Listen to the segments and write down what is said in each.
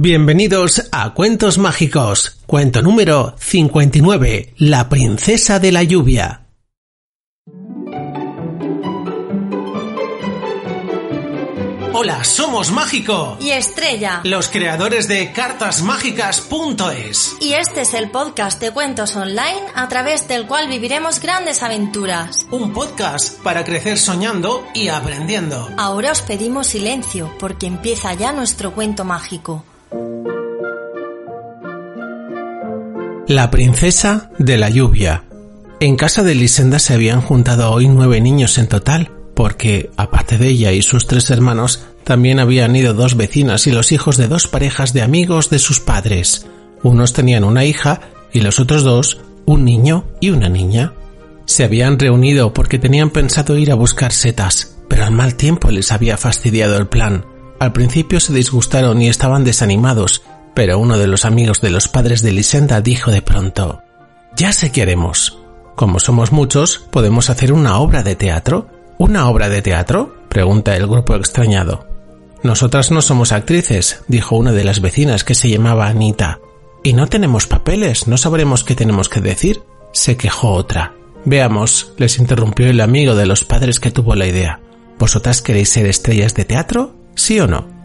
Bienvenidos a Cuentos Mágicos, cuento número 59, La Princesa de la Lluvia. Hola, somos Mágico y Estrella, los creadores de cartasmágicas.es. Y este es el podcast de cuentos online a través del cual viviremos grandes aventuras. Un podcast para crecer soñando y aprendiendo. Ahora os pedimos silencio porque empieza ya nuestro cuento mágico. La princesa de la lluvia. En casa de Lisenda se habían juntado hoy nueve niños en total, porque, aparte de ella y sus tres hermanos, también habían ido dos vecinas y los hijos de dos parejas de amigos de sus padres. Unos tenían una hija y los otros dos un niño y una niña. Se habían reunido porque tenían pensado ir a buscar setas, pero al mal tiempo les había fastidiado el plan. Al principio se disgustaron y estaban desanimados, pero uno de los amigos de los padres de Lisenda dijo de pronto Ya sé qué haremos. Como somos muchos, podemos hacer una obra de teatro. ¿Una obra de teatro? pregunta el grupo extrañado. Nosotras no somos actrices, dijo una de las vecinas que se llamaba Anita. Y no tenemos papeles, no sabremos qué tenemos que decir, se quejó otra. Veamos, les interrumpió el amigo de los padres que tuvo la idea. ¿Vosotras queréis ser estrellas de teatro? ¿Sí o no?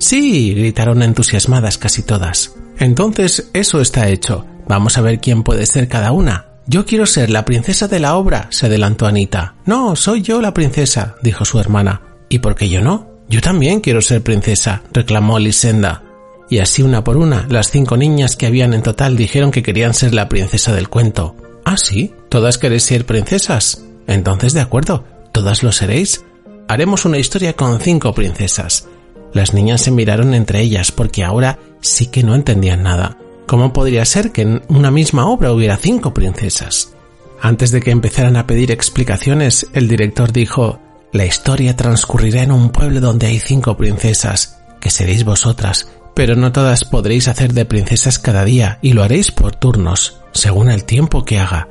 Sí, gritaron entusiasmadas casi todas. Entonces eso está hecho. Vamos a ver quién puede ser cada una. Yo quiero ser la princesa de la obra, se adelantó Anita. No, soy yo la princesa, dijo su hermana. ¿Y por qué yo no? Yo también quiero ser princesa, reclamó Lisenda. Y así una por una, las cinco niñas que habían en total dijeron que querían ser la princesa del cuento. Ah, sí, todas queréis ser princesas. Entonces, de acuerdo, todas lo seréis. Haremos una historia con cinco princesas. Las niñas se miraron entre ellas porque ahora sí que no entendían nada. ¿Cómo podría ser que en una misma obra hubiera cinco princesas? Antes de que empezaran a pedir explicaciones, el director dijo La historia transcurrirá en un pueblo donde hay cinco princesas, que seréis vosotras, pero no todas podréis hacer de princesas cada día y lo haréis por turnos, según el tiempo que haga.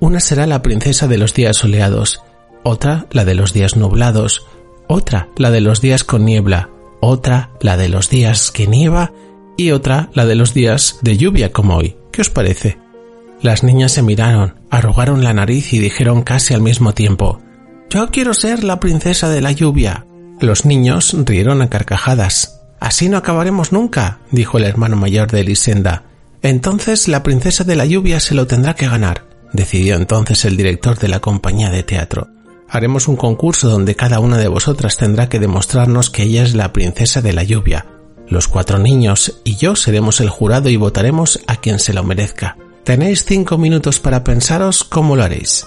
Una será la princesa de los días soleados, otra la de los días nublados, otra la de los días con niebla, otra la de los días que nieva y otra la de los días de lluvia como hoy. ¿Qué os parece? Las niñas se miraron, arrugaron la nariz y dijeron casi al mismo tiempo Yo quiero ser la princesa de la lluvia. Los niños rieron a carcajadas. Así no acabaremos nunca, dijo el hermano mayor de Elisenda. Entonces la princesa de la lluvia se lo tendrá que ganar, decidió entonces el director de la compañía de teatro haremos un concurso donde cada una de vosotras tendrá que demostrarnos que ella es la princesa de la lluvia. Los cuatro niños y yo seremos el jurado y votaremos a quien se lo merezca. Tenéis cinco minutos para pensaros cómo lo haréis.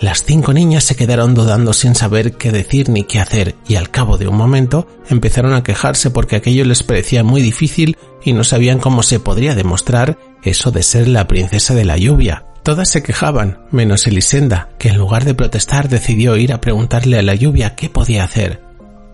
Las cinco niñas se quedaron dudando sin saber qué decir ni qué hacer y al cabo de un momento empezaron a quejarse porque aquello les parecía muy difícil y no sabían cómo se podría demostrar eso de ser la princesa de la lluvia. Todas se quejaban, menos Elisenda, que en lugar de protestar decidió ir a preguntarle a la lluvia qué podía hacer.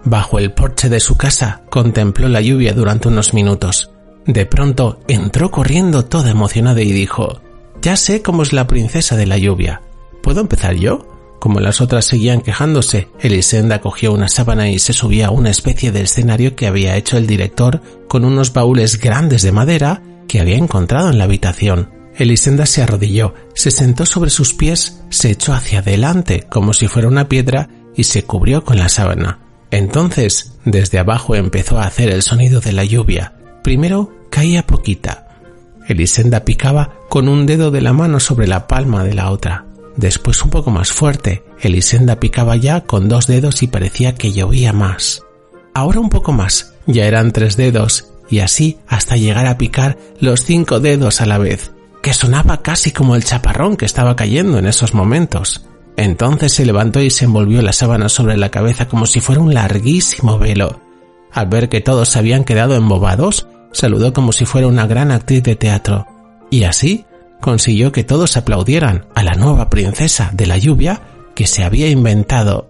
Bajo el porche de su casa contempló la lluvia durante unos minutos. De pronto entró corriendo toda emocionada y dijo Ya sé cómo es la princesa de la lluvia. ¿Puedo empezar yo? Como las otras seguían quejándose, Elisenda cogió una sábana y se subía a una especie de escenario que había hecho el director con unos baúles grandes de madera que había encontrado en la habitación. Elisenda se arrodilló, se sentó sobre sus pies, se echó hacia adelante como si fuera una piedra y se cubrió con la sábana. Entonces, desde abajo empezó a hacer el sonido de la lluvia. Primero caía poquita. Elisenda picaba con un dedo de la mano sobre la palma de la otra. Después un poco más fuerte. Elisenda picaba ya con dos dedos y parecía que llovía más. Ahora un poco más. Ya eran tres dedos y así hasta llegar a picar los cinco dedos a la vez que sonaba casi como el chaparrón que estaba cayendo en esos momentos. Entonces se levantó y se envolvió la sábana sobre la cabeza como si fuera un larguísimo velo. Al ver que todos se habían quedado embobados, saludó como si fuera una gran actriz de teatro, y así consiguió que todos aplaudieran a la nueva princesa de la lluvia que se había inventado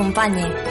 Grand